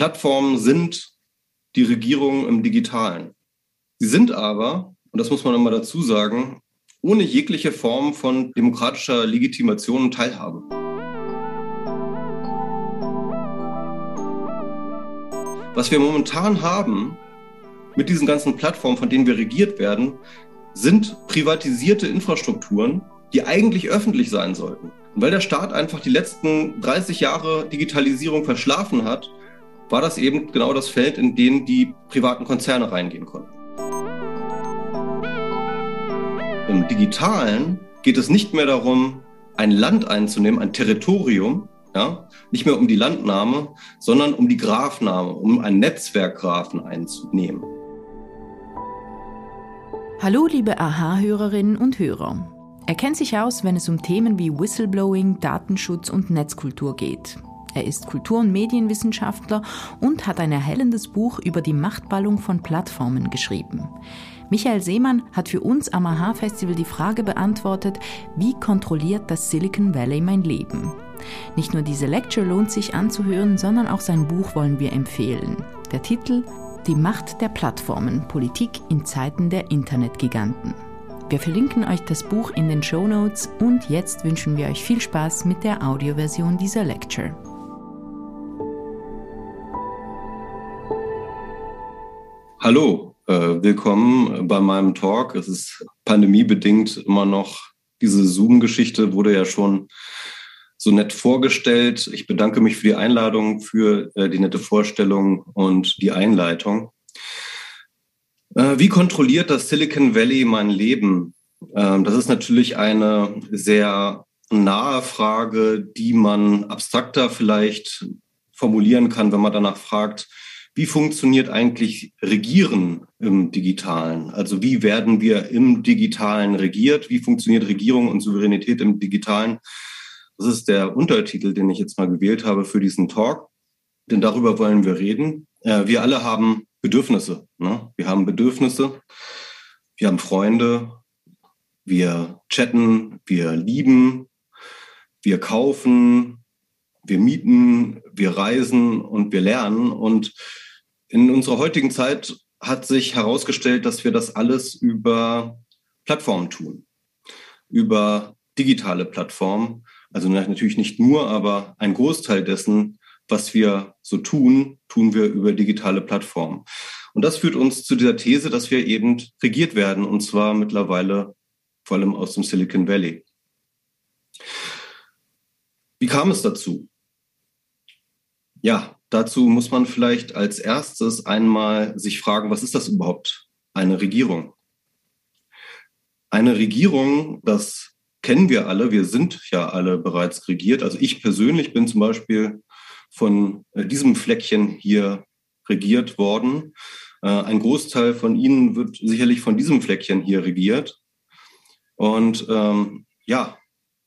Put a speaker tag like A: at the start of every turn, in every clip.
A: Plattformen sind die Regierung im Digitalen. Sie sind aber, und das muss man immer dazu sagen, ohne jegliche Form von demokratischer Legitimation und Teilhabe. Was wir momentan haben mit diesen ganzen Plattformen, von denen wir regiert werden, sind privatisierte Infrastrukturen, die eigentlich öffentlich sein sollten. Und weil der Staat einfach die letzten 30 Jahre Digitalisierung verschlafen hat, war das eben genau das Feld, in dem die privaten Konzerne reingehen konnten. Im digitalen geht es nicht mehr darum, ein Land einzunehmen, ein Territorium, ja, nicht mehr um die Landnahme, sondern um die Graphnahme, um ein Netzwerkgraphen einzunehmen.
B: Hallo, liebe AHA-Hörerinnen und Hörer. Er kennt sich aus, wenn es um Themen wie Whistleblowing, Datenschutz und Netzkultur geht. Er ist Kultur- und Medienwissenschaftler und hat ein erhellendes Buch über die Machtballung von Plattformen geschrieben. Michael Seemann hat für uns am AHA-Festival die Frage beantwortet, wie kontrolliert das Silicon Valley mein Leben? Nicht nur diese Lecture lohnt sich anzuhören, sondern auch sein Buch wollen wir empfehlen. Der Titel die Macht der Plattformen, Politik in Zeiten der Internetgiganten. Wir verlinken euch das Buch in den Show Notes und jetzt wünschen wir euch viel Spaß mit der Audioversion dieser Lecture.
A: Hallo, äh, willkommen bei meinem Talk. Es ist pandemiebedingt immer noch diese Zoom-Geschichte, wurde ja schon so nett vorgestellt. Ich bedanke mich für die Einladung, für äh, die nette Vorstellung und die Einleitung. Äh, wie kontrolliert das Silicon Valley mein Leben? Ähm, das ist natürlich eine sehr nahe Frage, die man abstrakter vielleicht formulieren kann, wenn man danach fragt, wie funktioniert eigentlich Regieren im Digitalen? Also wie werden wir im Digitalen regiert? Wie funktioniert Regierung und Souveränität im Digitalen? Das ist der Untertitel, den ich jetzt mal gewählt habe für diesen Talk. Denn darüber wollen wir reden. Äh, wir alle haben Bedürfnisse. Ne? Wir haben Bedürfnisse. Wir haben Freunde. Wir chatten. Wir lieben. Wir kaufen. Wir mieten. Wir reisen und wir lernen. Und in unserer heutigen Zeit hat sich herausgestellt, dass wir das alles über Plattformen tun. Über digitale Plattformen. Also natürlich nicht nur, aber ein Großteil dessen, was wir so tun, tun wir über digitale Plattformen. Und das führt uns zu dieser These, dass wir eben regiert werden, und zwar mittlerweile vor allem aus dem Silicon Valley. Wie kam es dazu? Ja, dazu muss man vielleicht als erstes einmal sich fragen, was ist das überhaupt, eine Regierung? Eine Regierung, das kennen wir alle. Wir sind ja alle bereits regiert. Also ich persönlich bin zum Beispiel von äh, diesem Fleckchen hier regiert worden. Äh, ein Großteil von Ihnen wird sicherlich von diesem Fleckchen hier regiert. Und ähm, ja,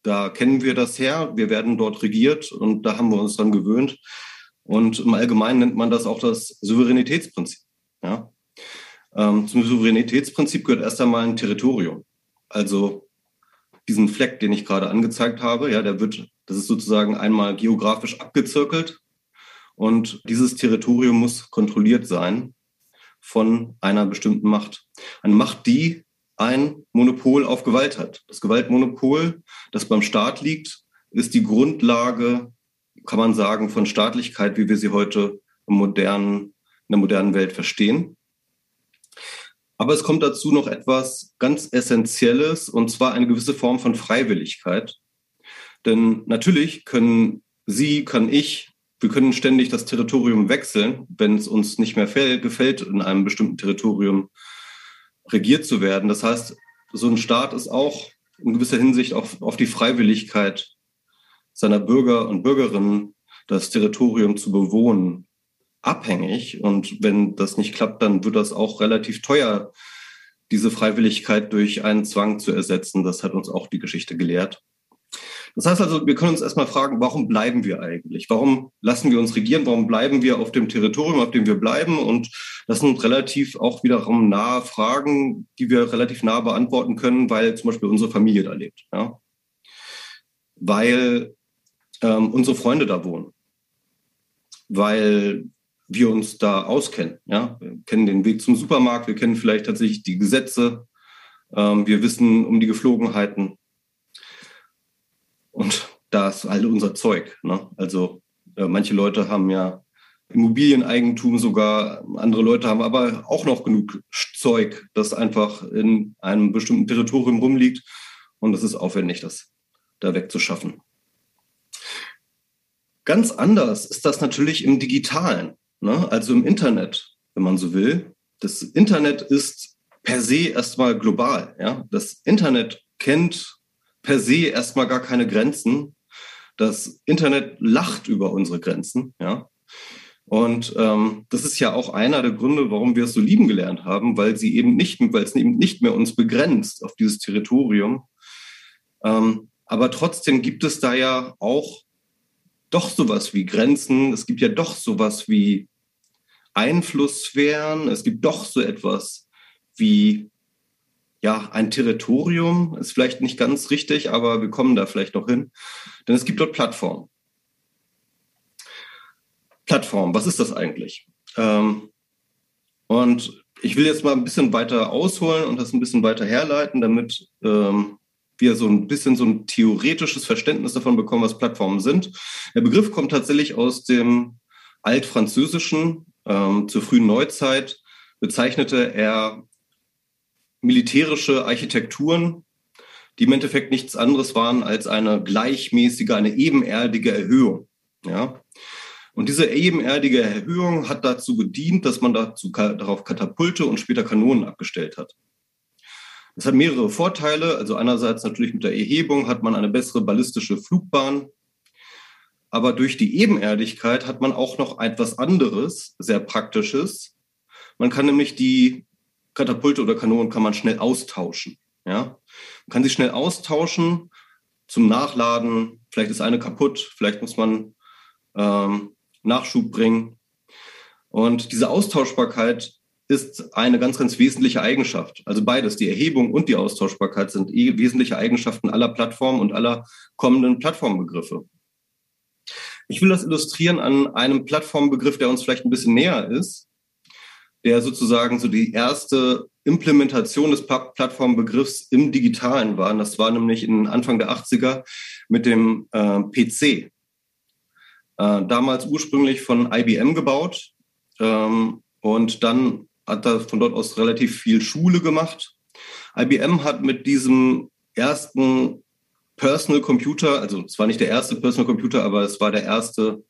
A: da kennen wir das her. Wir werden dort regiert und da haben wir uns dann gewöhnt. Und im Allgemeinen nennt man das auch das Souveränitätsprinzip. Ja? Ähm, zum Souveränitätsprinzip gehört erst einmal ein Territorium. Also diesen Fleck, den ich gerade angezeigt habe, ja, der wird, das ist sozusagen einmal geografisch abgezirkelt und dieses Territorium muss kontrolliert sein von einer bestimmten Macht. Eine Macht, die ein Monopol auf Gewalt hat. Das Gewaltmonopol, das beim Staat liegt, ist die Grundlage, kann man sagen, von Staatlichkeit, wie wir sie heute im modernen, in der modernen Welt verstehen. Aber es kommt dazu noch etwas ganz Essentielles, und zwar eine gewisse Form von Freiwilligkeit. Denn natürlich können Sie, kann ich, wir können ständig das Territorium wechseln, wenn es uns nicht mehr gefällt, in einem bestimmten Territorium regiert zu werden. Das heißt, so ein Staat ist auch in gewisser Hinsicht auf, auf die Freiwilligkeit seiner Bürger und Bürgerinnen, das Territorium zu bewohnen, abhängig. Und wenn das nicht klappt, dann wird das auch relativ teuer, diese Freiwilligkeit durch einen Zwang zu ersetzen. Das hat uns auch die Geschichte gelehrt. Das heißt also, wir können uns erstmal fragen, warum bleiben wir eigentlich? Warum lassen wir uns regieren? Warum bleiben wir auf dem Territorium, auf dem wir bleiben? Und das sind relativ auch wiederum nahe Fragen, die wir relativ nah beantworten können, weil zum Beispiel unsere Familie da lebt. Ja? Weil ähm, unsere Freunde da wohnen. Weil wir uns da auskennen. Ja? Wir kennen den Weg zum Supermarkt, wir kennen vielleicht tatsächlich die Gesetze, ähm, wir wissen um die Geflogenheiten. Und da ist all unser Zeug. Ne? Also äh, manche Leute haben ja Immobilieneigentum sogar, andere Leute haben aber auch noch genug Zeug, das einfach in einem bestimmten Territorium rumliegt. Und es ist aufwendig, das da wegzuschaffen. Ganz anders ist das natürlich im Digitalen, ne? also im Internet, wenn man so will. Das Internet ist per se erstmal global. Ja? Das Internet kennt per se erstmal gar keine Grenzen. Das Internet lacht über unsere Grenzen. Ja? Und ähm, das ist ja auch einer der Gründe, warum wir es so lieben gelernt haben, weil sie eben nicht, weil es eben nicht mehr uns begrenzt auf dieses Territorium. Ähm, aber trotzdem gibt es da ja auch doch sowas wie Grenzen. Es gibt ja doch sowas wie Einflusssphären. Es gibt doch so etwas wie ja, ein Territorium ist vielleicht nicht ganz richtig, aber wir kommen da vielleicht noch hin. Denn es gibt dort Plattformen. Plattform, was ist das eigentlich? Ähm, und ich will jetzt mal ein bisschen weiter ausholen und das ein bisschen weiter herleiten, damit ähm, wir so ein bisschen so ein theoretisches Verständnis davon bekommen, was Plattformen sind. Der Begriff kommt tatsächlich aus dem Altfranzösischen. Ähm, zur frühen Neuzeit bezeichnete er militärische Architekturen, die im Endeffekt nichts anderes waren als eine gleichmäßige, eine ebenerdige Erhöhung. Ja? Und diese ebenerdige Erhöhung hat dazu gedient, dass man dazu, darauf Katapulte und später Kanonen abgestellt hat. Das hat mehrere Vorteile. Also einerseits natürlich mit der Erhebung hat man eine bessere ballistische Flugbahn. Aber durch die Ebenerdigkeit hat man auch noch etwas anderes, sehr praktisches. Man kann nämlich die Katapulte oder Kanonen kann man schnell austauschen. Ja? Man kann sie schnell austauschen zum Nachladen. Vielleicht ist eine kaputt, vielleicht muss man ähm, Nachschub bringen. Und diese Austauschbarkeit ist eine ganz, ganz wesentliche Eigenschaft. Also beides, die Erhebung und die Austauschbarkeit sind eh wesentliche Eigenschaften aller Plattformen und aller kommenden Plattformbegriffe. Ich will das illustrieren an einem Plattformbegriff, der uns vielleicht ein bisschen näher ist, der sozusagen so die erste Implementation des Plattformbegriffs im Digitalen war. Und das war nämlich in Anfang der 80er mit dem äh, PC. Äh, damals ursprünglich von IBM gebaut ähm, und dann hat er von dort aus relativ viel Schule gemacht. IBM hat mit diesem ersten Personal Computer, also es war nicht der erste Personal Computer, aber es war der erste,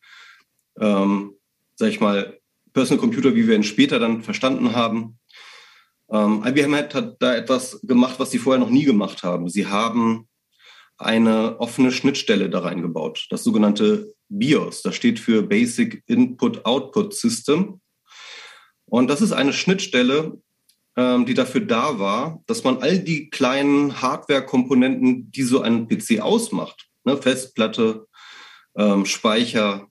A: ähm, sag ich mal, Personal Computer, wie wir ihn später dann verstanden haben. Ähm, IBM hat, hat da etwas gemacht, was sie vorher noch nie gemacht haben. Sie haben eine offene Schnittstelle da reingebaut, das sogenannte BIOS. Das steht für Basic Input Output System. Und das ist eine Schnittstelle, ähm, die dafür da war, dass man all die kleinen Hardware-Komponenten, die so einen PC ausmacht, ne, Festplatte, ähm, Speicher,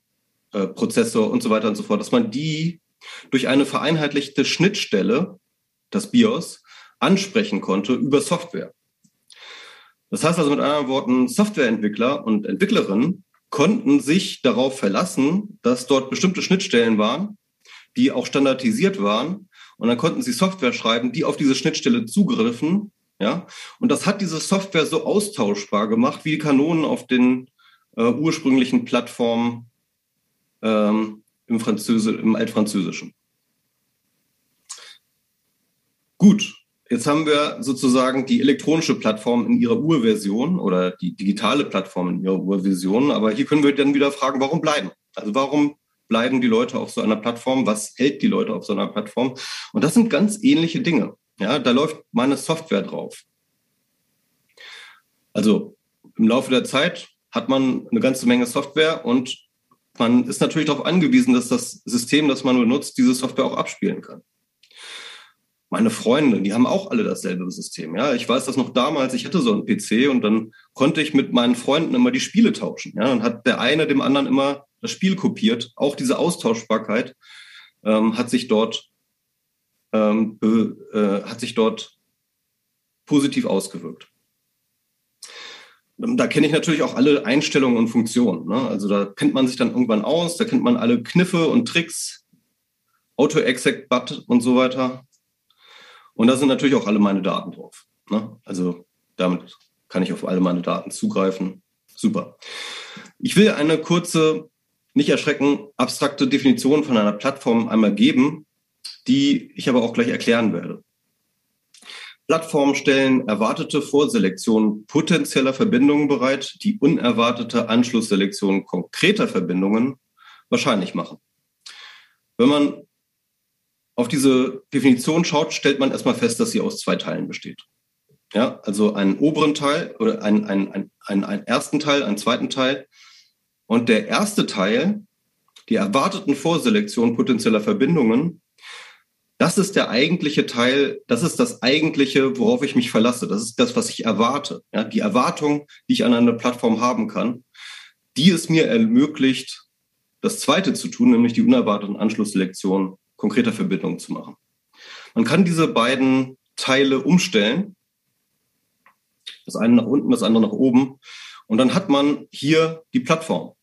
A: äh, Prozessor und so weiter und so fort, dass man die durch eine vereinheitlichte Schnittstelle, das BIOS, ansprechen konnte über Software. Das heißt also mit anderen Worten, Softwareentwickler und Entwicklerinnen konnten sich darauf verlassen, dass dort bestimmte Schnittstellen waren, die auch standardisiert waren. Und dann konnten sie Software schreiben, die auf diese Schnittstelle zugriffen. Ja? Und das hat diese Software so austauschbar gemacht, wie Kanonen auf den äh, ursprünglichen Plattformen ähm, im, Französi im Altfranzösischen. Gut, jetzt haben wir sozusagen die elektronische Plattform in ihrer Urversion oder die digitale Plattform in ihrer Urversion. Aber hier können wir dann wieder fragen, warum bleiben? Also warum bleiben die Leute auf so einer Plattform? Was hält die Leute auf so einer Plattform? Und das sind ganz ähnliche Dinge. Ja, da läuft meine Software drauf. Also im Laufe der Zeit hat man eine ganze Menge Software und man ist natürlich darauf angewiesen, dass das System, das man benutzt, diese Software auch abspielen kann. Meine Freunde, die haben auch alle dasselbe System. Ja, ich weiß das noch damals. Ich hatte so einen PC und dann konnte ich mit meinen Freunden immer die Spiele tauschen. Ja, dann hat der eine dem anderen immer das Spiel kopiert. Auch diese Austauschbarkeit ähm, hat sich dort ähm, äh, hat sich dort positiv ausgewirkt. Da kenne ich natürlich auch alle Einstellungen und Funktionen. Ne? Also da kennt man sich dann irgendwann aus, da kennt man alle Kniffe und Tricks, Auto-Exec-Bat und so weiter. Und da sind natürlich auch alle meine Daten drauf. Ne? Also damit kann ich auf alle meine Daten zugreifen. Super. Ich will eine kurze, nicht erschrecken, abstrakte Definition von einer Plattform einmal geben, die ich aber auch gleich erklären werde. Plattformen stellen erwartete Vorselektion potenzieller Verbindungen bereit, die unerwartete Anschlussselektion konkreter Verbindungen wahrscheinlich machen. Wenn man auf diese Definition schaut, stellt man erstmal fest, dass sie aus zwei Teilen besteht. Ja, also einen oberen Teil oder einen, einen, einen, einen ersten Teil, einen zweiten Teil. Und der erste Teil, die erwarteten Vorselektion potenzieller Verbindungen, das ist der eigentliche Teil, das ist das eigentliche, worauf ich mich verlasse. Das ist das, was ich erwarte. Ja, die Erwartung, die ich an einer Plattform haben kann, die es mir ermöglicht, das zweite zu tun, nämlich die unerwarteten Anschlussselektion konkreter Verbindungen zu machen. Man kann diese beiden Teile umstellen. Das eine nach unten, das andere nach oben. Und dann hat man hier die Plattform.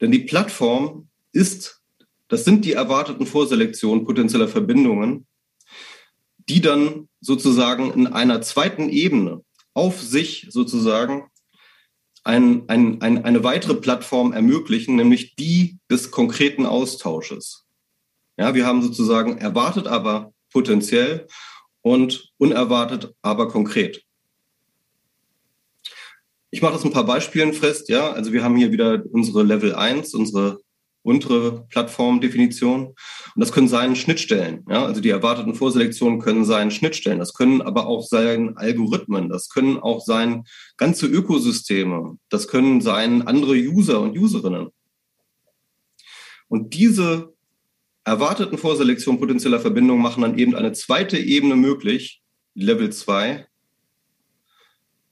A: Denn die Plattform ist, das sind die erwarteten Vorselektionen potenzieller Verbindungen, die dann sozusagen in einer zweiten Ebene auf sich sozusagen ein, ein, ein, eine weitere Plattform ermöglichen, nämlich die des konkreten Austausches. Ja, wir haben sozusagen erwartet, aber potenziell und unerwartet, aber konkret. Ich mache das ein paar Beispielen fest. Ja, also wir haben hier wieder unsere Level 1, unsere untere Plattformdefinition. Und das können sein Schnittstellen. Ja, also die erwarteten Vorselektionen können sein Schnittstellen. Das können aber auch sein Algorithmen. Das können auch sein ganze Ökosysteme. Das können sein andere User und Userinnen. Und diese erwarteten Vorselektion potenzieller Verbindungen machen dann eben eine zweite Ebene möglich, Level 2.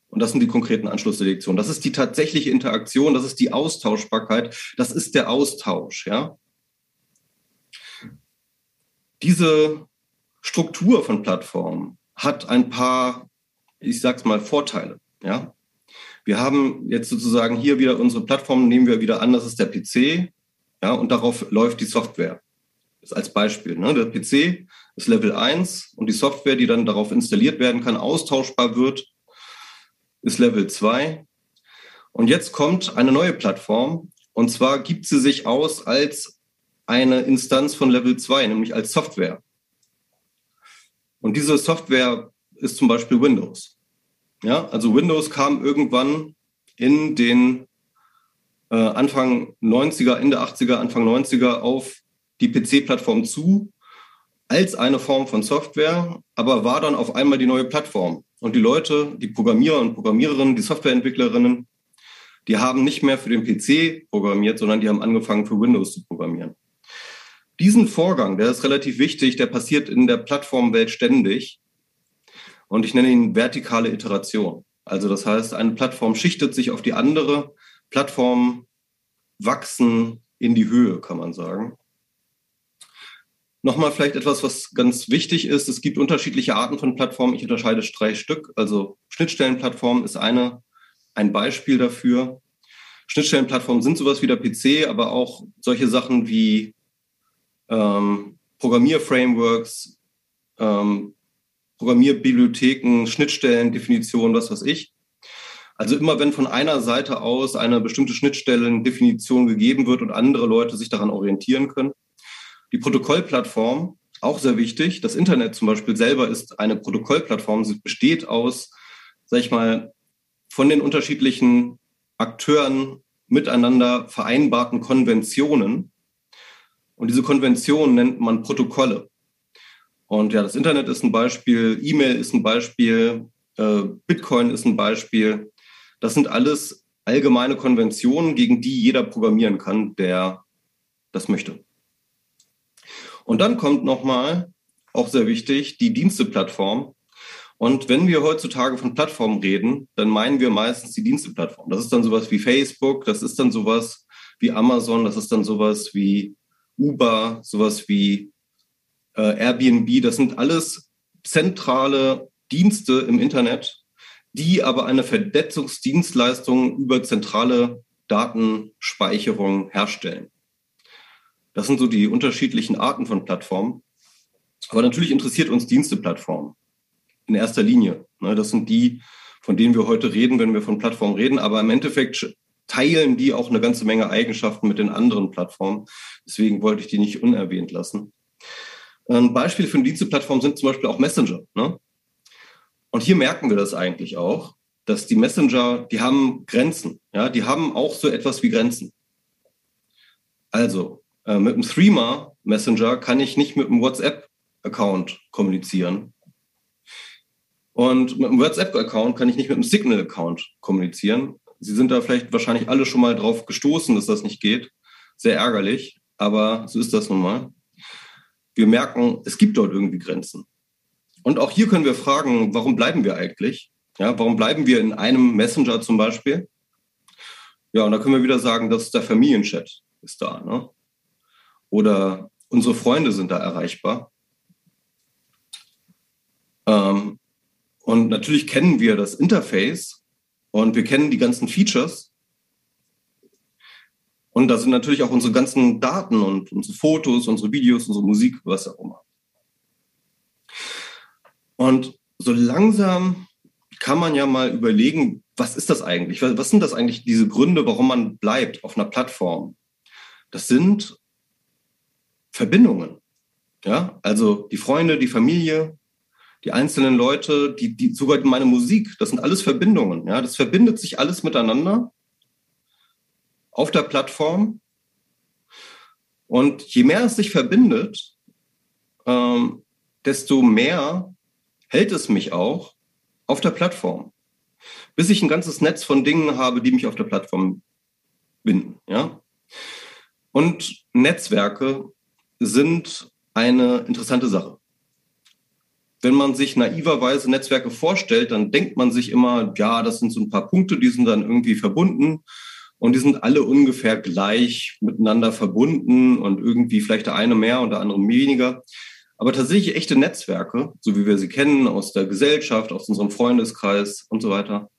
A: Und das sind die konkreten Anschlussselektionen. Das ist die tatsächliche Interaktion, das ist die Austauschbarkeit, das ist der Austausch, ja. Diese Struktur von Plattformen hat ein paar, ich sag's mal, Vorteile, ja. Wir haben jetzt sozusagen hier wieder unsere Plattform, nehmen wir wieder an, das ist der PC, ja, und darauf läuft die Software als Beispiel. Ne? Der PC ist Level 1 und die Software, die dann darauf installiert werden kann, austauschbar wird, ist Level 2. Und jetzt kommt eine neue Plattform und zwar gibt sie sich aus als eine Instanz von Level 2, nämlich als Software. Und diese Software ist zum Beispiel Windows. Ja, also Windows kam irgendwann in den äh, Anfang 90er, Ende 80er, Anfang 90er auf die PC-Plattform zu als eine Form von Software, aber war dann auf einmal die neue Plattform. Und die Leute, die Programmierer und Programmiererinnen, die Softwareentwicklerinnen, die haben nicht mehr für den PC programmiert, sondern die haben angefangen für Windows zu programmieren. Diesen Vorgang, der ist relativ wichtig, der passiert in der Plattformwelt ständig. Und ich nenne ihn vertikale Iteration. Also das heißt, eine Plattform schichtet sich auf die andere, Plattformen wachsen in die Höhe, kann man sagen. Nochmal vielleicht etwas, was ganz wichtig ist. Es gibt unterschiedliche Arten von Plattformen. Ich unterscheide drei Stück. Also Schnittstellenplattform ist eine, ein Beispiel dafür. Schnittstellenplattformen sind sowas wie der PC, aber auch solche Sachen wie ähm, Programmierframeworks, ähm, Programmierbibliotheken, Schnittstellen, Definitionen, was weiß ich. Also immer wenn von einer Seite aus eine bestimmte Schnittstellendefinition gegeben wird und andere Leute sich daran orientieren können, die Protokollplattform, auch sehr wichtig. Das Internet zum Beispiel selber ist eine Protokollplattform. Sie besteht aus, sag ich mal, von den unterschiedlichen Akteuren miteinander vereinbarten Konventionen. Und diese Konventionen nennt man Protokolle. Und ja, das Internet ist ein Beispiel, E-Mail ist ein Beispiel, äh, Bitcoin ist ein Beispiel. Das sind alles allgemeine Konventionen, gegen die jeder programmieren kann, der das möchte. Und dann kommt nochmal, auch sehr wichtig, die Diensteplattform. Und wenn wir heutzutage von Plattformen reden, dann meinen wir meistens die Diensteplattform. Das ist dann sowas wie Facebook, das ist dann sowas wie Amazon, das ist dann sowas wie Uber, sowas wie äh, Airbnb. Das sind alles zentrale Dienste im Internet, die aber eine Vernetzungsdienstleistung über zentrale Datenspeicherung herstellen. Das sind so die unterschiedlichen Arten von Plattformen. Aber natürlich interessiert uns Diensteplattformen in erster Linie. Ne? Das sind die, von denen wir heute reden, wenn wir von Plattformen reden. Aber im Endeffekt teilen die auch eine ganze Menge Eigenschaften mit den anderen Plattformen. Deswegen wollte ich die nicht unerwähnt lassen. Ein Beispiel für eine Diensteplattform sind zum Beispiel auch Messenger. Ne? Und hier merken wir das eigentlich auch, dass die Messenger, die haben Grenzen. Die haben auch so etwas wie Grenzen. Also, äh, mit einem Threema Messenger kann ich nicht mit einem WhatsApp-Account kommunizieren. Und mit einem WhatsApp-Account kann ich nicht mit einem Signal-Account kommunizieren. Sie sind da vielleicht wahrscheinlich alle schon mal drauf gestoßen, dass das nicht geht. Sehr ärgerlich, aber so ist das nun mal. Wir merken, es gibt dort irgendwie Grenzen. Und auch hier können wir fragen, warum bleiben wir eigentlich? Ja, warum bleiben wir in einem Messenger zum Beispiel? Ja, und da können wir wieder sagen, dass der Familienchat ist da. Ne? Oder unsere Freunde sind da erreichbar. Ähm, und natürlich kennen wir das Interface und wir kennen die ganzen Features. Und da sind natürlich auch unsere ganzen Daten und unsere Fotos, unsere Videos, unsere Musik, was auch immer. Und so langsam kann man ja mal überlegen, was ist das eigentlich? Was sind das eigentlich, diese Gründe, warum man bleibt auf einer Plattform? Das sind Verbindungen. Ja, also die Freunde, die Familie, die einzelnen Leute, die, die, sogar meine Musik, das sind alles Verbindungen. Ja, das verbindet sich alles miteinander auf der Plattform. Und je mehr es sich verbindet, ähm, desto mehr hält es mich auch auf der Plattform, bis ich ein ganzes Netz von Dingen habe, die mich auf der Plattform binden. Ja? Und Netzwerke sind eine interessante Sache. Wenn man sich naiverweise Netzwerke vorstellt, dann denkt man sich immer, ja, das sind so ein paar Punkte, die sind dann irgendwie verbunden und die sind alle ungefähr gleich miteinander verbunden und irgendwie vielleicht der eine mehr und der andere weniger. Aber tatsächlich echte Netzwerke, so wie wir sie kennen aus der Gesellschaft, aus unserem Freundeskreis und so weiter,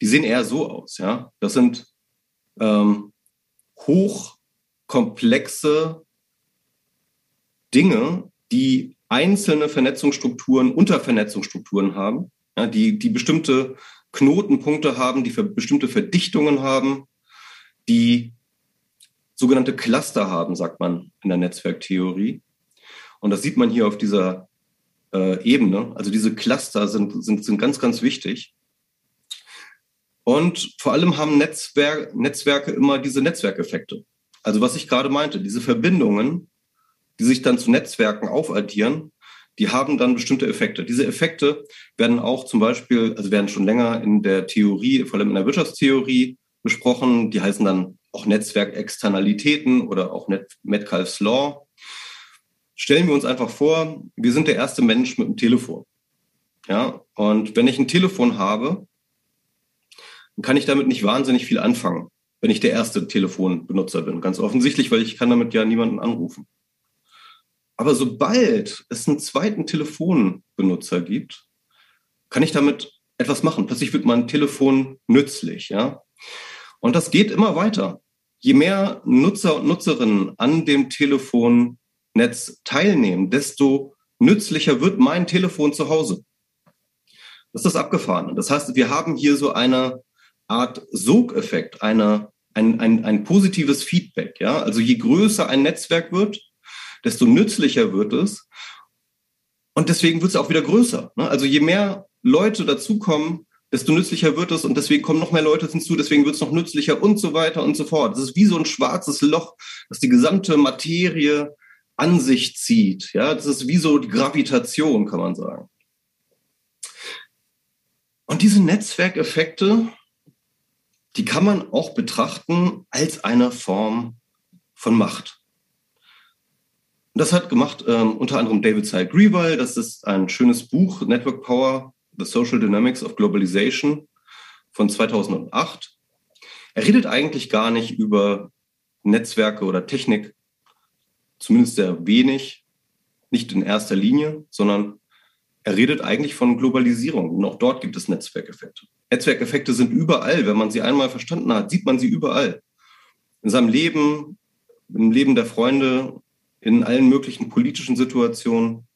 A: die sehen eher so aus. Ja, das sind ähm, hochkomplexe Dinge, die einzelne Vernetzungsstrukturen, Untervernetzungsstrukturen haben, ja, die, die bestimmte Knotenpunkte haben, die für bestimmte Verdichtungen haben, die sogenannte Cluster haben, sagt man in der Netzwerktheorie. Und das sieht man hier auf dieser äh, Ebene. Also diese Cluster sind, sind, sind ganz, ganz wichtig. Und vor allem haben Netzwer Netzwerke immer diese Netzwerkeffekte. Also was ich gerade meinte, diese Verbindungen, die sich dann zu Netzwerken aufaddieren, die haben dann bestimmte Effekte. Diese Effekte werden auch zum Beispiel, also werden schon länger in der Theorie, vor allem in der Wirtschaftstheorie besprochen. Die heißen dann auch Netzwerkexternalitäten oder auch Metcalfe's Law stellen wir uns einfach vor, wir sind der erste Mensch mit einem Telefon. Ja, und wenn ich ein Telefon habe, dann kann ich damit nicht wahnsinnig viel anfangen, wenn ich der erste Telefonbenutzer bin. Ganz offensichtlich, weil ich kann damit ja niemanden anrufen. Aber sobald es einen zweiten Telefonbenutzer gibt, kann ich damit etwas machen. Plötzlich wird mein Telefon nützlich, ja. Und das geht immer weiter. Je mehr Nutzer und Nutzerinnen an dem Telefon Netz teilnehmen, desto nützlicher wird mein Telefon zu Hause. Das ist das Abgefahrene. Das heißt, wir haben hier so eine Art Sogeffekt, eine, ein, ein, ein positives Feedback. Ja? Also je größer ein Netzwerk wird, desto nützlicher wird es. Und deswegen wird es auch wieder größer. Ne? Also je mehr Leute dazukommen, desto nützlicher wird es und deswegen kommen noch mehr Leute hinzu, deswegen wird es noch nützlicher und so weiter und so fort. Das ist wie so ein schwarzes Loch, das die gesamte Materie an sich zieht. Ja, das ist wie so Gravitation, kann man sagen. Und diese Netzwerkeffekte, die kann man auch betrachten als eine Form von Macht. Und das hat gemacht ähm, unter anderem David Sy Grewal. Das ist ein schönes Buch, Network Power, The Social Dynamics of Globalization von 2008. Er redet eigentlich gar nicht über Netzwerke oder Technik, zumindest sehr wenig, nicht in erster Linie, sondern er redet eigentlich von Globalisierung. Und auch dort gibt es Netzwerkeffekte. Netzwerkeffekte sind überall. Wenn man sie einmal verstanden hat, sieht man sie überall. In seinem Leben, im Leben der Freunde, in allen möglichen politischen Situationen.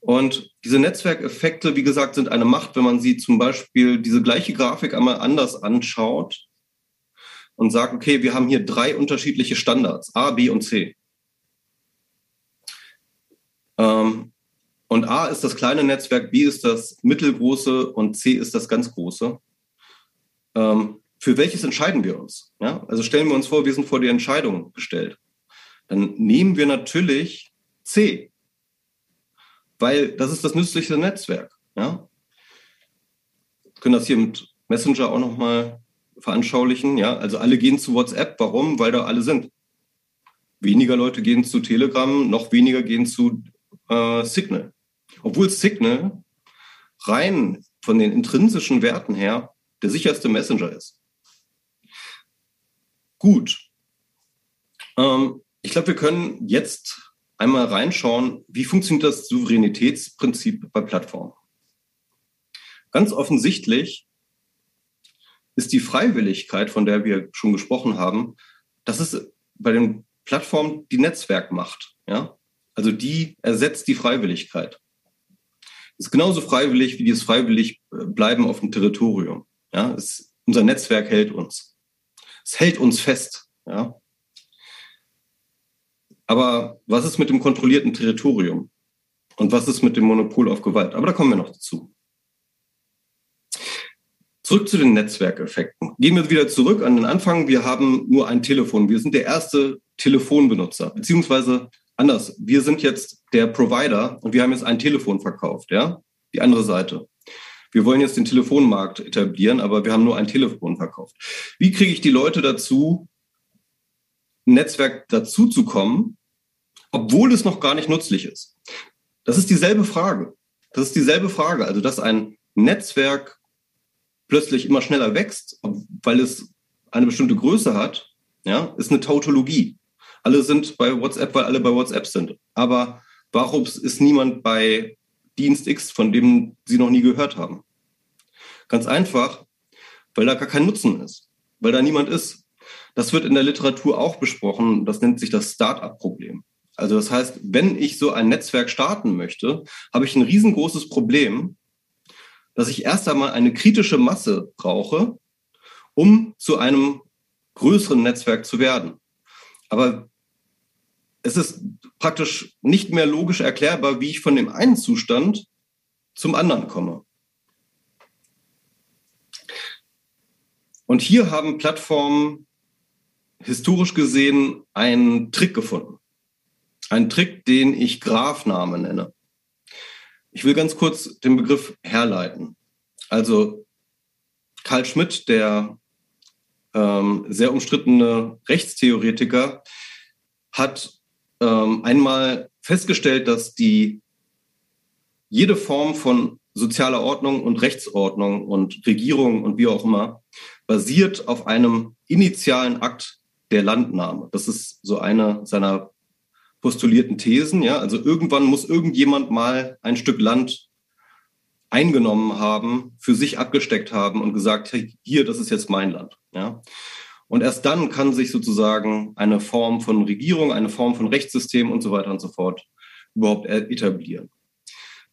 A: Und diese Netzwerkeffekte, wie gesagt, sind eine Macht, wenn man sie zum Beispiel diese gleiche Grafik einmal anders anschaut und sagt, okay, wir haben hier drei unterschiedliche Standards, A, B und C. Ähm, und A ist das kleine Netzwerk, B ist das mittelgroße und C ist das ganz große. Ähm, für welches entscheiden wir uns? Ja? Also stellen wir uns vor, wir sind vor die Entscheidung gestellt. Dann nehmen wir natürlich C, weil das ist das nützlichste Netzwerk. Ja? Wir können das hier mit Messenger auch nochmal veranschaulichen. Ja? Also alle gehen zu WhatsApp. Warum? Weil da alle sind. Weniger Leute gehen zu Telegram, noch weniger gehen zu äh, Signal. Obwohl Signal rein von den intrinsischen Werten her der sicherste Messenger ist. Gut. Ähm, ich glaube, wir können jetzt einmal reinschauen, wie funktioniert das Souveränitätsprinzip bei Plattformen. Ganz offensichtlich ist die Freiwilligkeit, von der wir schon gesprochen haben, das ist bei den Plattformen die Netzwerkmacht. Ja? Also die ersetzt die Freiwilligkeit. Ist genauso freiwillig, wie dieses freiwillig äh, bleiben auf dem Territorium. Ja? Es, unser Netzwerk hält uns. Es hält uns fest. Ja? Aber was ist mit dem kontrollierten Territorium? Und was ist mit dem Monopol auf Gewalt? Aber da kommen wir noch dazu. Zurück zu den Netzwerkeffekten. Gehen wir wieder zurück an den Anfang. Wir haben nur ein Telefon. Wir sind der erste Telefonbenutzer, beziehungsweise anders. Wir sind jetzt der Provider und wir haben jetzt ein Telefon verkauft, ja? Die andere Seite. Wir wollen jetzt den Telefonmarkt etablieren, aber wir haben nur ein Telefon verkauft. Wie kriege ich die Leute dazu, ein Netzwerk dazu zu kommen, obwohl es noch gar nicht nützlich ist? Das ist dieselbe Frage. Das ist dieselbe Frage. Also, dass ein Netzwerk plötzlich immer schneller wächst, weil es eine bestimmte Größe hat, ja, ist eine Tautologie. Alle sind bei WhatsApp, weil alle bei WhatsApp sind. Aber warum ist niemand bei Dienst X, von dem Sie noch nie gehört haben? Ganz einfach, weil da gar kein Nutzen ist, weil da niemand ist. Das wird in der Literatur auch besprochen. Das nennt sich das Start-up-Problem. Also das heißt, wenn ich so ein Netzwerk starten möchte, habe ich ein riesengroßes Problem, dass ich erst einmal eine kritische Masse brauche, um zu einem größeren Netzwerk zu werden. Aber es ist praktisch nicht mehr logisch erklärbar, wie ich von dem einen Zustand zum anderen komme. Und hier haben Plattformen historisch gesehen einen Trick gefunden. Ein Trick, den ich Graphname nenne. Ich will ganz kurz den Begriff herleiten. Also Karl Schmidt, der ähm, sehr umstrittene Rechtstheoretiker, hat ähm, einmal festgestellt, dass die jede Form von sozialer Ordnung und Rechtsordnung und Regierung und wie auch immer basiert auf einem initialen Akt der Landnahme. Das ist so eine seiner postulierten Thesen. Ja, also irgendwann muss irgendjemand mal ein Stück Land eingenommen haben, für sich abgesteckt haben und gesagt, hey, hier, das ist jetzt mein Land. Ja. Und erst dann kann sich sozusagen eine Form von Regierung, eine Form von Rechtssystem und so weiter und so fort überhaupt etablieren.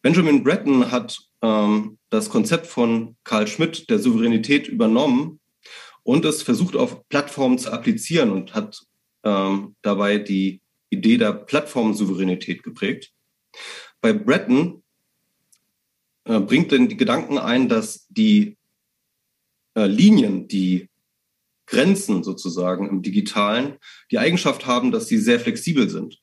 A: Benjamin Breton hat ähm, das Konzept von Karl Schmidt der Souveränität übernommen und es versucht auf Plattformen zu applizieren und hat ähm, dabei die Idee der Plattformsouveränität geprägt. Bei Breton äh, bringt denn die Gedanken ein, dass die äh, Linien, die Grenzen sozusagen im digitalen, die Eigenschaft haben, dass sie sehr flexibel sind.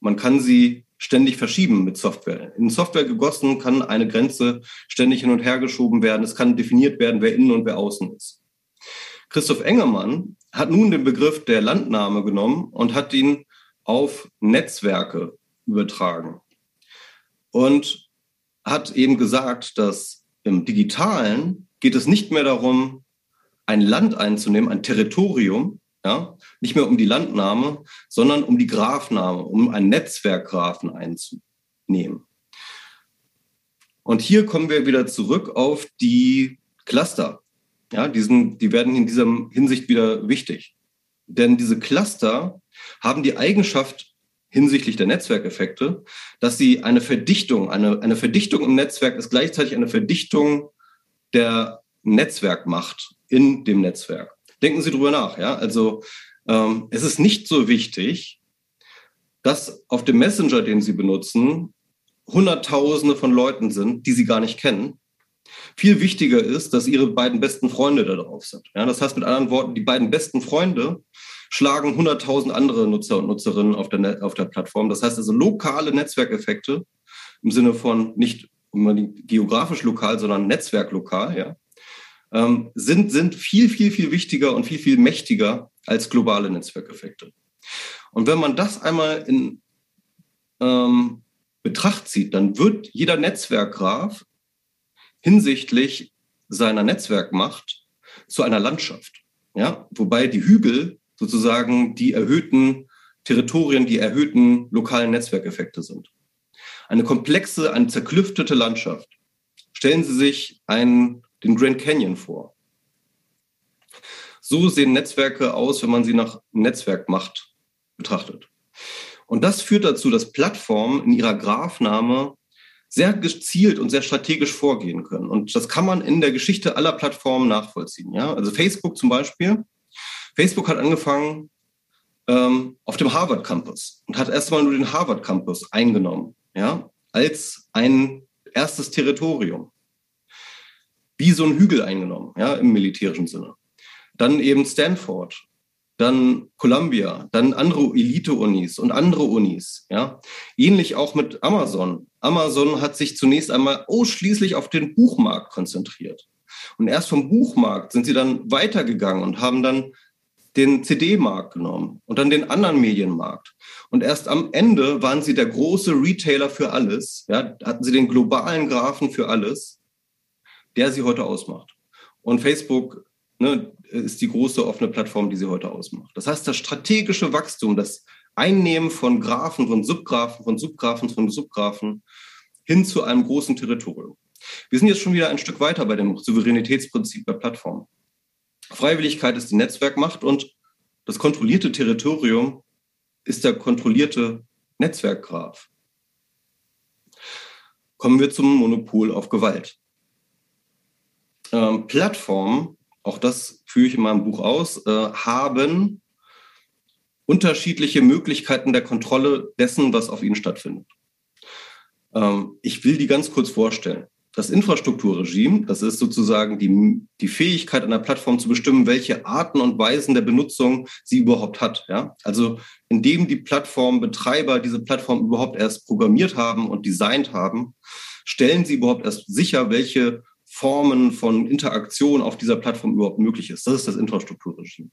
A: Man kann sie ständig verschieben mit Software. In Software gegossen kann eine Grenze ständig hin und her geschoben werden. Es kann definiert werden, wer innen und wer außen ist. Christoph Engermann hat nun den Begriff der Landnahme genommen und hat ihn auf Netzwerke übertragen. Und hat eben gesagt, dass im digitalen geht es nicht mehr darum, ein Land einzunehmen, ein Territorium, ja, nicht mehr um die Landnahme, sondern um die Graphnahme, um ein Netzwerkgrafen einzunehmen. Und hier kommen wir wieder zurück auf die Cluster. Ja, diesen, die werden in dieser Hinsicht wieder wichtig. denn diese Cluster haben die Eigenschaft hinsichtlich der Netzwerkeffekte, dass sie eine Verdichtung, eine, eine Verdichtung im Netzwerk ist gleichzeitig eine Verdichtung der Netzwerkmacht in dem Netzwerk. Denken Sie drüber nach, ja. Also ähm, es ist nicht so wichtig, dass auf dem Messenger, den Sie benutzen, Hunderttausende von Leuten sind, die Sie gar nicht kennen. Viel wichtiger ist, dass Ihre beiden besten Freunde da drauf sind. Ja, das heißt mit anderen Worten, die beiden besten Freunde schlagen 100.000 andere Nutzer und Nutzerinnen auf der, auf der Plattform. Das heißt also lokale Netzwerkeffekte im Sinne von nicht geografisch lokal, sondern netzwerklokal, ja, ähm, sind, sind viel, viel, viel wichtiger und viel, viel mächtiger als globale Netzwerkeffekte. Und wenn man das einmal in ähm, Betracht zieht, dann wird jeder Netzwerkgraph hinsichtlich seiner Netzwerkmacht zu einer Landschaft. Ja, wobei die Hügel sozusagen die erhöhten Territorien, die erhöhten lokalen Netzwerkeffekte sind. Eine komplexe, eine zerklüftete Landschaft. Stellen Sie sich einen, den Grand Canyon vor. So sehen Netzwerke aus, wenn man sie nach Netzwerkmacht betrachtet. Und das führt dazu, dass Plattformen in ihrer Graphnahme sehr gezielt und sehr strategisch vorgehen können. Und das kann man in der Geschichte aller Plattformen nachvollziehen. Ja? Also Facebook zum Beispiel. Facebook hat angefangen ähm, auf dem Harvard Campus und hat erstmal nur den Harvard Campus eingenommen, ja, als ein erstes Territorium. Wie so ein Hügel eingenommen, ja, im militärischen Sinne. Dann eben Stanford dann Columbia, dann andere Elite-Unis und andere Unis. Ja? Ähnlich auch mit Amazon. Amazon hat sich zunächst einmal ausschließlich auf den Buchmarkt konzentriert. Und erst vom Buchmarkt sind sie dann weitergegangen und haben dann den CD-Markt genommen und dann den anderen Medienmarkt. Und erst am Ende waren sie der große Retailer für alles. Ja, hatten sie den globalen Graphen für alles, der sie heute ausmacht. Und Facebook ne, ist die große offene Plattform, die sie heute ausmacht. Das heißt, das strategische Wachstum, das Einnehmen von Graphen, von Subgraphen, von Subgraphen, von Subgraphen hin zu einem großen Territorium. Wir sind jetzt schon wieder ein Stück weiter bei dem Souveränitätsprinzip der Plattform. Freiwilligkeit ist die Netzwerkmacht und das kontrollierte Territorium ist der kontrollierte Netzwerkgraph. Kommen wir zum Monopol auf Gewalt. Ähm, Plattformen auch das führe ich in meinem Buch aus, äh, haben unterschiedliche Möglichkeiten der Kontrolle dessen, was auf ihnen stattfindet. Ähm, ich will die ganz kurz vorstellen. Das Infrastrukturregime, das ist sozusagen die, die Fähigkeit einer Plattform zu bestimmen, welche Arten und Weisen der Benutzung sie überhaupt hat. Ja? Also indem die Plattformbetreiber diese Plattform überhaupt erst programmiert haben und designt haben, stellen sie überhaupt erst sicher, welche Formen von Interaktion auf dieser Plattform überhaupt möglich ist. Das ist das Infrastrukturregime.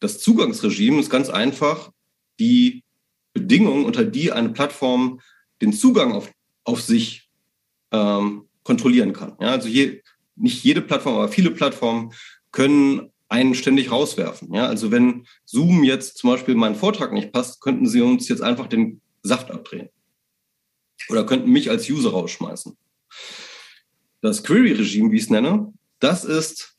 A: Das Zugangsregime ist ganz einfach die Bedingungen, unter die eine Plattform den Zugang auf, auf sich ähm, kontrollieren kann. Ja, also je, nicht jede Plattform, aber viele Plattformen können einen ständig rauswerfen. Ja, also wenn Zoom jetzt zum Beispiel meinen Vortrag nicht passt, könnten sie uns jetzt einfach den Saft abdrehen. Oder könnten mich als User rausschmeißen. Das Query-Regime, wie ich es nenne, das ist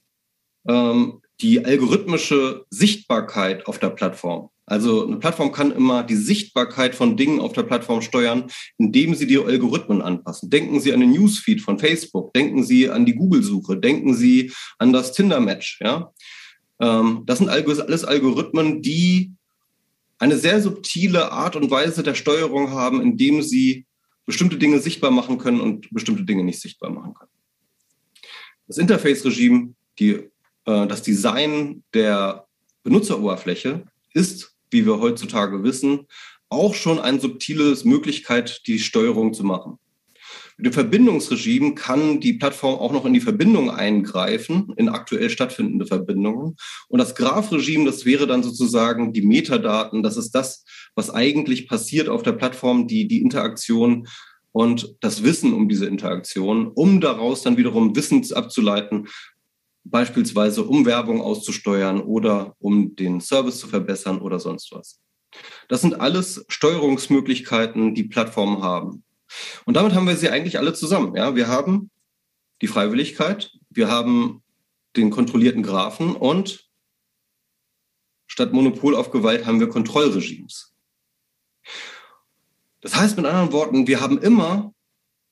A: ähm, die algorithmische Sichtbarkeit auf der Plattform. Also eine Plattform kann immer die Sichtbarkeit von Dingen auf der Plattform steuern, indem sie die Algorithmen anpassen. Denken Sie an den Newsfeed von Facebook, denken Sie an die Google-Suche, denken Sie an das Tinder-Match. Ja? Ähm, das sind alles Algorithmen, die eine sehr subtile Art und Weise der Steuerung haben, indem sie bestimmte Dinge sichtbar machen können und bestimmte Dinge nicht sichtbar machen können. Das Interface-Regime, die, äh, das Design der Benutzeroberfläche ist, wie wir heutzutage wissen, auch schon eine subtile Möglichkeit, die Steuerung zu machen. Mit dem Verbindungsregime kann die Plattform auch noch in die Verbindung eingreifen, in aktuell stattfindende Verbindungen. Und das Graph-Regime, das wäre dann sozusagen die Metadaten. Das ist das, was eigentlich passiert auf der Plattform, die die Interaktion und das Wissen um diese Interaktion, um daraus dann wiederum Wissen abzuleiten, beispielsweise um Werbung auszusteuern oder um den Service zu verbessern oder sonst was. Das sind alles Steuerungsmöglichkeiten, die Plattformen haben. Und damit haben wir sie eigentlich alle zusammen. Ja, wir haben die Freiwilligkeit, wir haben den kontrollierten Graphen und statt Monopol auf Gewalt haben wir Kontrollregimes. Das heißt mit anderen Worten, wir haben immer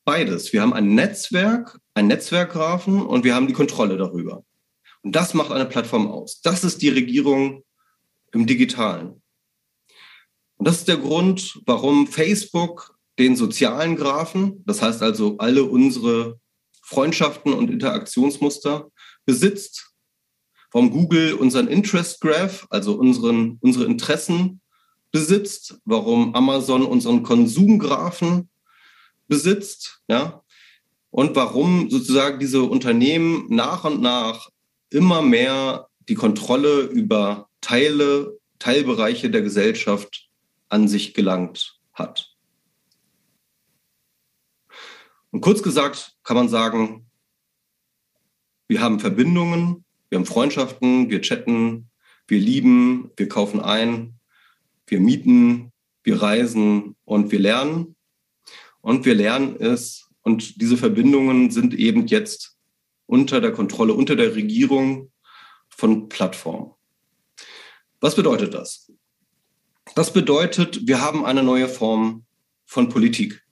A: beides. Wir haben ein Netzwerk, ein Netzwerkgrafen und wir haben die Kontrolle darüber. Und das macht eine Plattform aus. Das ist die Regierung im Digitalen. Und das ist der Grund, warum Facebook den sozialen Graphen, das heißt also alle unsere Freundschaften und Interaktionsmuster besitzt, warum Google unseren Interest Graph, also unseren, unsere Interessen besitzt, warum Amazon unseren Konsumgraphen besitzt, ja, und warum sozusagen diese Unternehmen nach und nach immer mehr die Kontrolle über Teile, Teilbereiche der Gesellschaft an sich gelangt hat. Und kurz gesagt kann man sagen, wir haben Verbindungen, wir haben Freundschaften, wir chatten, wir lieben, wir kaufen ein, wir mieten, wir reisen und wir lernen. Und wir lernen es, und diese Verbindungen sind eben jetzt unter der Kontrolle, unter der Regierung von Plattformen. Was bedeutet das? Das bedeutet, wir haben eine neue Form von Politik.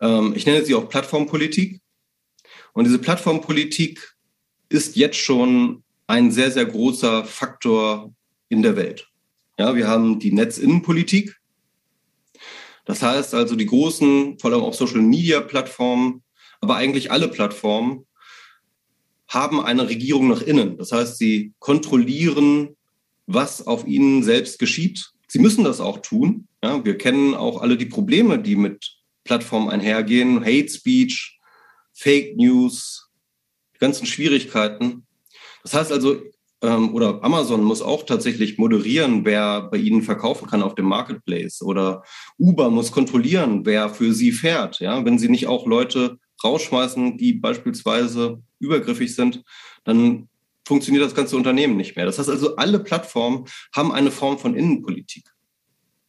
A: Ähm, ich nenne sie auch Plattformpolitik. Und diese Plattformpolitik ist jetzt schon ein sehr, sehr großer Faktor in der Welt. Ja, wir haben die Netzinnenpolitik. Das heißt also, die großen, vor allem auch Social Media Plattformen, aber eigentlich alle Plattformen haben eine Regierung nach innen. Das heißt, sie kontrollieren, was auf ihnen selbst geschieht. Sie müssen das auch tun. Ja, wir kennen auch alle die Probleme, die mit Plattformen einhergehen. Hate Speech, Fake News, die ganzen Schwierigkeiten. Das heißt also, ähm, oder Amazon muss auch tatsächlich moderieren, wer bei ihnen verkaufen kann auf dem Marketplace. Oder Uber muss kontrollieren, wer für sie fährt. Ja, wenn sie nicht auch Leute rausschmeißen, die beispielsweise übergriffig sind, dann funktioniert das ganze Unternehmen nicht mehr. Das heißt also, alle Plattformen haben eine Form von Innenpolitik.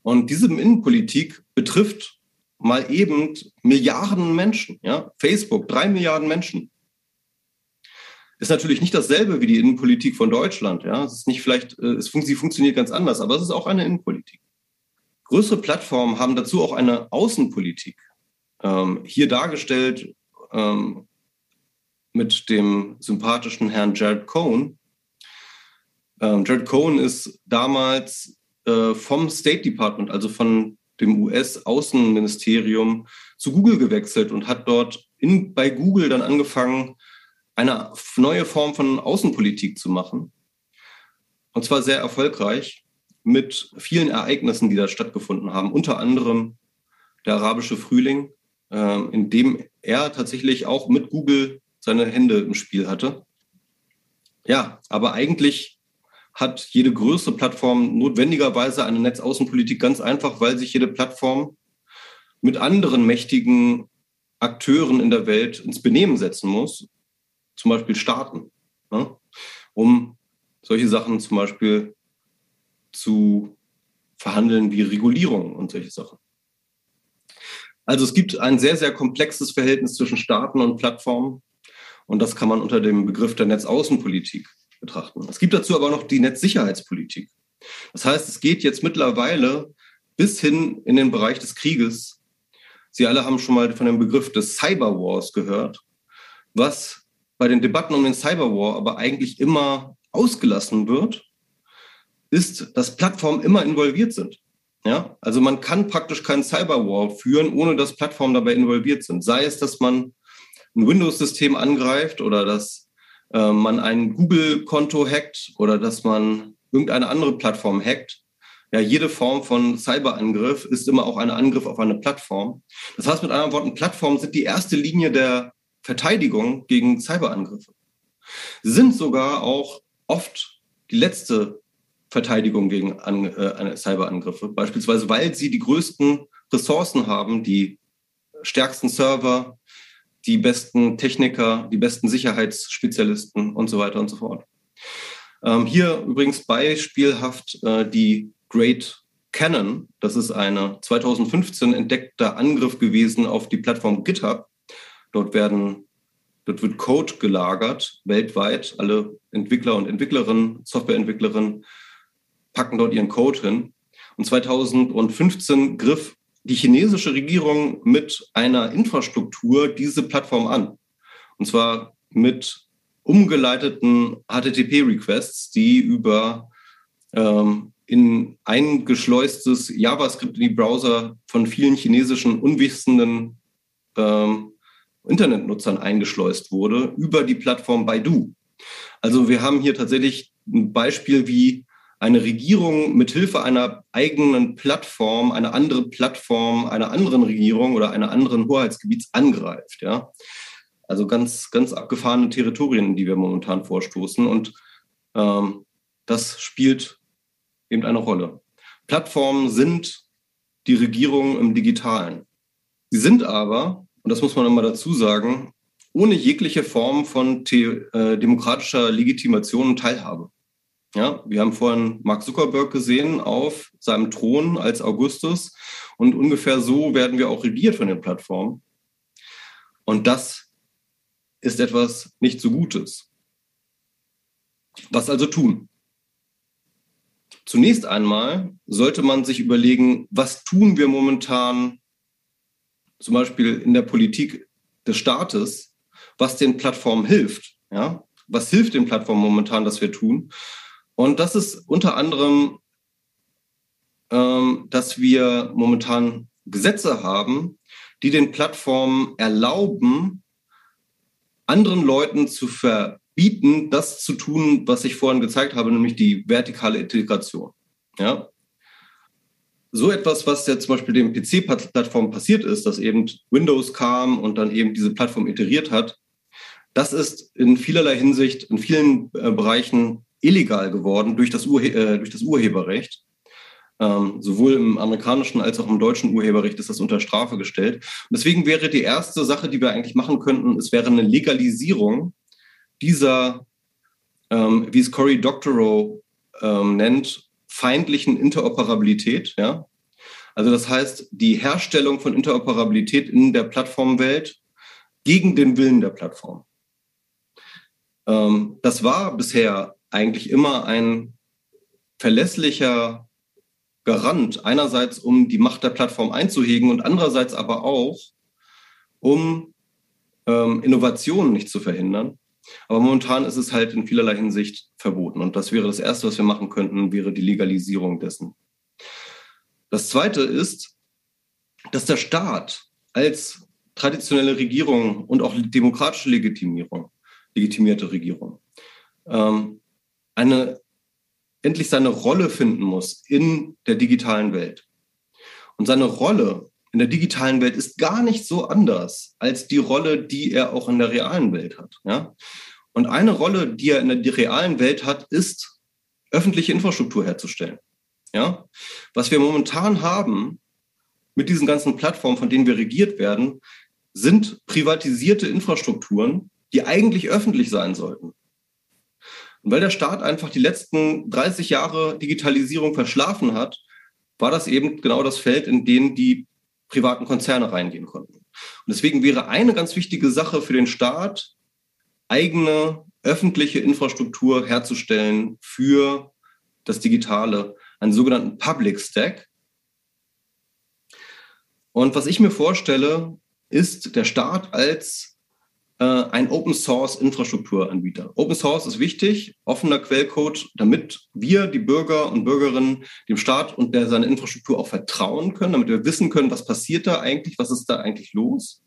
A: Und diese Innenpolitik betrifft mal eben Milliarden Menschen. Ja? Facebook, drei Milliarden Menschen. Ist natürlich nicht dasselbe wie die Innenpolitik von Deutschland. Ja, es ist nicht vielleicht, äh, es fun sie funktioniert ganz anders, aber es ist auch eine Innenpolitik. Größere Plattformen haben dazu auch eine Außenpolitik. Ähm, hier dargestellt ähm, mit dem sympathischen Herrn Jared Cohen. Ähm, Jared Cohen ist damals äh, vom State Department, also von dem US-Außenministerium, zu Google gewechselt und hat dort in, bei Google dann angefangen, eine neue Form von Außenpolitik zu machen. Und zwar sehr erfolgreich mit vielen Ereignissen, die da stattgefunden haben, unter anderem der arabische Frühling, äh, in dem er tatsächlich auch mit Google seine Hände im Spiel hatte. Ja, aber eigentlich hat jede größere Plattform notwendigerweise eine Netzaußenpolitik ganz einfach, weil sich jede Plattform mit anderen mächtigen Akteuren in der Welt ins Benehmen setzen muss zum Beispiel Staaten, ne? um solche Sachen zum Beispiel zu verhandeln wie Regulierung und solche Sachen. Also es gibt ein sehr, sehr komplexes Verhältnis zwischen Staaten und Plattformen und das kann man unter dem Begriff der Netzaußenpolitik betrachten. Es gibt dazu aber noch die Netzsicherheitspolitik. Das heißt, es geht jetzt mittlerweile bis hin in den Bereich des Krieges. Sie alle haben schon mal von dem Begriff des Cyberwars gehört, was bei den Debatten um den Cyberwar aber eigentlich immer ausgelassen wird, ist, dass Plattformen immer involviert sind. Ja, also man kann praktisch keinen Cyberwar führen, ohne dass Plattformen dabei involviert sind. Sei es, dass man ein Windows-System angreift oder dass äh, man ein Google-Konto hackt oder dass man irgendeine andere Plattform hackt. Ja, jede Form von Cyberangriff ist immer auch ein Angriff auf eine Plattform. Das heißt mit anderen Worten, Plattformen sind die erste Linie der Verteidigung gegen Cyberangriffe. Sind sogar auch oft die letzte Verteidigung gegen äh, Cyberangriffe, beispielsweise weil sie die größten Ressourcen haben, die stärksten Server, die besten Techniker, die besten Sicherheitsspezialisten und so weiter und so fort. Ähm, hier übrigens beispielhaft äh, die Great Cannon. Das ist eine 2015 entdeckter Angriff gewesen auf die Plattform GitHub, Dort werden, dort wird Code gelagert weltweit. Alle Entwickler und Entwicklerinnen, Softwareentwicklerinnen packen dort ihren Code hin. Und 2015 griff die chinesische Regierung mit einer Infrastruktur diese Plattform an. Und zwar mit umgeleiteten HTTP-Requests, die über ähm, in eingeschleustes JavaScript in die Browser von vielen chinesischen unwissenden ähm, Internetnutzern eingeschleust wurde über die Plattform Baidu. Also wir haben hier tatsächlich ein Beispiel, wie eine Regierung mithilfe einer eigenen Plattform, einer anderen Plattform, einer anderen Regierung oder einer anderen Hoheitsgebiets angreift. Ja? Also ganz, ganz abgefahrene Territorien, die wir momentan vorstoßen. Und ähm, das spielt eben eine Rolle. Plattformen sind die Regierung im Digitalen. Sie sind aber, und das muss man immer dazu sagen, ohne jegliche Form von äh, demokratischer Legitimation und Teilhabe. Ja, wir haben vorhin Mark Zuckerberg gesehen auf seinem Thron als Augustus und ungefähr so werden wir auch regiert von den Plattformen. Und das ist etwas nicht so Gutes. Was also tun? Zunächst einmal sollte man sich überlegen, was tun wir momentan zum Beispiel in der Politik des Staates, was den Plattformen hilft. Ja? Was hilft den Plattformen momentan, dass wir tun? Und das ist unter anderem, ähm, dass wir momentan Gesetze haben, die den Plattformen erlauben, anderen Leuten zu verbieten, das zu tun, was ich vorhin gezeigt habe, nämlich die vertikale Integration. Ja? So etwas, was ja zum Beispiel den PC-Plattformen passiert ist, dass eben Windows kam und dann eben diese Plattform iteriert hat, das ist in vielerlei Hinsicht, in vielen äh, Bereichen illegal geworden durch das, Urhe äh, durch das Urheberrecht. Ähm, sowohl im amerikanischen als auch im deutschen Urheberrecht ist das unter Strafe gestellt. Und deswegen wäre die erste Sache, die wir eigentlich machen könnten, es wäre eine Legalisierung dieser, ähm, wie es Cory Doctorow ähm, nennt, feindlichen Interoperabilität. Ja? Also das heißt, die Herstellung von Interoperabilität in der Plattformwelt gegen den Willen der Plattform. Ähm, das war bisher eigentlich immer ein verlässlicher Garant, einerseits um die Macht der Plattform einzuhegen und andererseits aber auch, um ähm, Innovationen nicht zu verhindern. Aber momentan ist es halt in vielerlei Hinsicht verboten. Und das wäre das Erste, was wir machen könnten, wäre die Legalisierung dessen. Das Zweite ist, dass der Staat als traditionelle Regierung und auch demokratische Legitimierung, legitimierte Regierung, ähm, eine, endlich seine Rolle finden muss in der digitalen Welt. Und seine Rolle in der digitalen Welt ist gar nicht so anders als die Rolle, die er auch in der realen Welt hat. Ja? Und eine Rolle, die er in der realen Welt hat, ist, öffentliche Infrastruktur herzustellen. Ja? Was wir momentan haben mit diesen ganzen Plattformen, von denen wir regiert werden, sind privatisierte Infrastrukturen, die eigentlich öffentlich sein sollten. Und weil der Staat einfach die letzten 30 Jahre Digitalisierung verschlafen hat, war das eben genau das Feld, in dem die privaten Konzerne reingehen konnten. Und deswegen wäre eine ganz wichtige Sache für den Staat, eigene öffentliche Infrastruktur herzustellen für das Digitale, einen sogenannten Public Stack. Und was ich mir vorstelle, ist der Staat als äh, ein Open Source Infrastrukturanbieter. Open Source ist wichtig, offener Quellcode, damit wir, die Bürger und Bürgerinnen, dem Staat und der seine Infrastruktur auch vertrauen können, damit wir wissen können, was passiert da eigentlich, was ist da eigentlich los.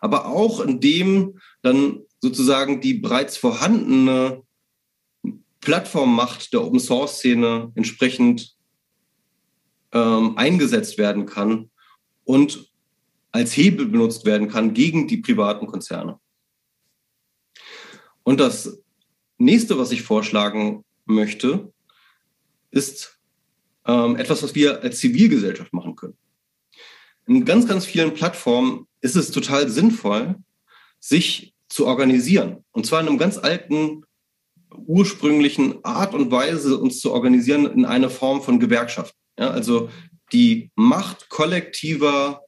A: Aber auch indem dann sozusagen die bereits vorhandene Plattformmacht der Open Source Szene entsprechend ähm, eingesetzt werden kann und als Hebel benutzt werden kann gegen die privaten Konzerne. Und das nächste, was ich vorschlagen möchte, ist ähm, etwas, was wir als Zivilgesellschaft machen können. In ganz, ganz vielen Plattformen ist es total sinnvoll, sich zu organisieren. Und zwar in einem ganz alten, ursprünglichen Art und Weise, uns zu organisieren in eine Form von Gewerkschaft. Ja, also die Macht kollektiver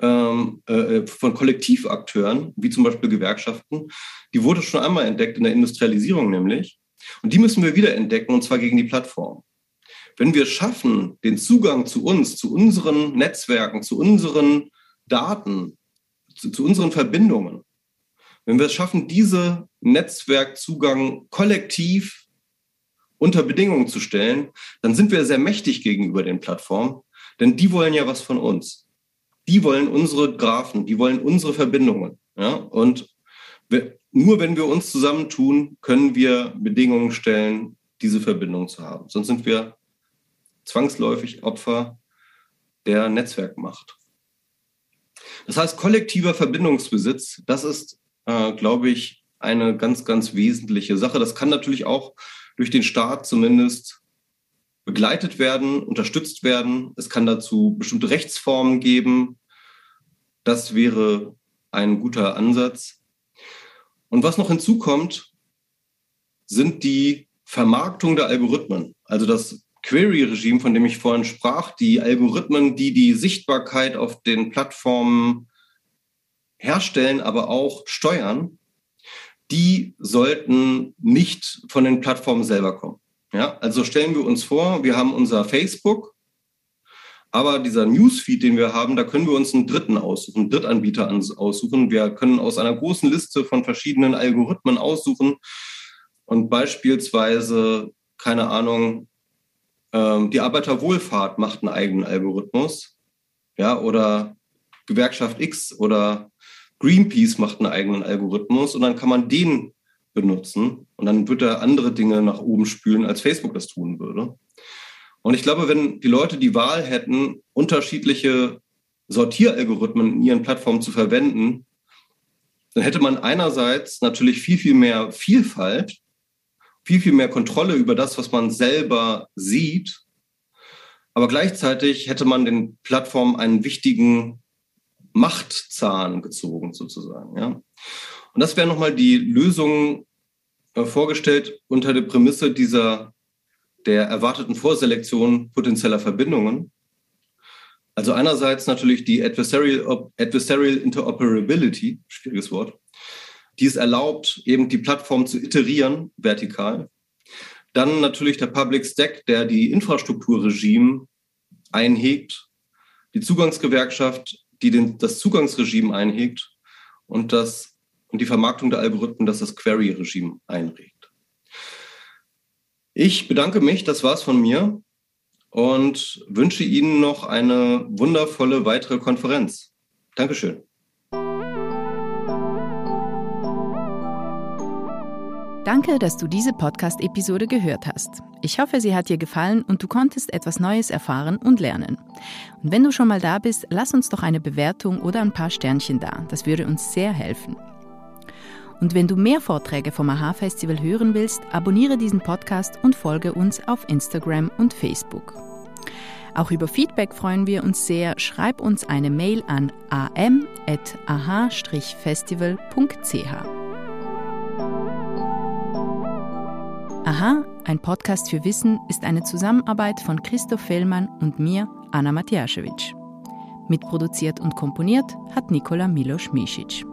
A: ähm, äh, von Kollektivakteuren, wie zum Beispiel Gewerkschaften, die wurde schon einmal entdeckt in der Industrialisierung nämlich. Und die müssen wir wieder entdecken, und zwar gegen die Plattform. Wenn wir schaffen, den Zugang zu uns, zu unseren Netzwerken, zu unseren Daten, zu, zu unseren Verbindungen, wenn wir es schaffen, diese Netzwerkzugang kollektiv unter Bedingungen zu stellen, dann sind wir sehr mächtig gegenüber den Plattformen, denn die wollen ja was von uns. Die wollen unsere Graphen, die wollen unsere Verbindungen. Ja? Und wir, nur wenn wir uns zusammentun, können wir Bedingungen stellen, diese Verbindung zu haben. Sonst sind wir zwangsläufig Opfer der Netzwerkmacht. Das heißt, kollektiver Verbindungsbesitz, das ist, äh, glaube ich, eine ganz, ganz wesentliche Sache. Das kann natürlich auch durch den Staat zumindest begleitet werden, unterstützt werden. Es kann dazu bestimmte Rechtsformen geben. Das wäre ein guter Ansatz. Und was noch hinzukommt, sind die Vermarktung der Algorithmen. Also das Query-Regime, von dem ich vorhin sprach, die Algorithmen, die die Sichtbarkeit auf den Plattformen herstellen, aber auch steuern, die sollten nicht von den Plattformen selber kommen. Ja, also stellen wir uns vor, wir haben unser Facebook, aber dieser Newsfeed, den wir haben, da können wir uns einen Dritten aussuchen, einen Drittanbieter aussuchen. Wir können aus einer großen Liste von verschiedenen Algorithmen aussuchen und beispielsweise, keine Ahnung, ähm, die Arbeiterwohlfahrt macht einen eigenen Algorithmus, ja, oder Gewerkschaft X oder Greenpeace macht einen eigenen Algorithmus und dann kann man den benutzen und dann wird er andere Dinge nach oben spülen, als Facebook das tun würde. Und ich glaube, wenn die Leute die Wahl hätten, unterschiedliche Sortieralgorithmen in ihren Plattformen zu verwenden, dann hätte man einerseits natürlich viel, viel mehr Vielfalt, viel, viel mehr Kontrolle über das, was man selber sieht. Aber gleichzeitig hätte man den Plattformen einen wichtigen Machtzahn gezogen, sozusagen. Ja. Und das wäre nochmal die Lösung äh, vorgestellt unter der Prämisse dieser der erwarteten Vorselektion potenzieller Verbindungen. Also einerseits natürlich die Adversarial, Adversarial Interoperability, schwieriges Wort, die es erlaubt, eben die Plattform zu iterieren, vertikal. Dann natürlich der Public Stack, der die Infrastrukturregime einhegt, die Zugangsgewerkschaft, die den, das Zugangsregime einhegt und, das, und die Vermarktung der Algorithmen, das das Query-Regime einregt. Ich bedanke mich, das war's von mir und wünsche Ihnen noch eine wundervolle weitere Konferenz. Dankeschön.
B: Danke, dass du diese Podcast-Episode gehört hast. Ich hoffe, sie hat dir gefallen und du konntest etwas Neues erfahren und lernen. Und wenn du schon mal da bist, lass uns doch eine Bewertung oder ein paar Sternchen da. Das würde uns sehr helfen. Und wenn du mehr Vorträge vom AHA-Festival hören willst, abonniere diesen Podcast und folge uns auf Instagram und Facebook. Auch über Feedback freuen wir uns sehr. Schreib uns eine Mail an am.ah-festival.ch. Aha, ein Podcast für Wissen ist eine Zusammenarbeit von Christoph Fellmann und mir, Anna Matjaschewitsch. Mitproduziert und komponiert hat Nikola Milos Misic.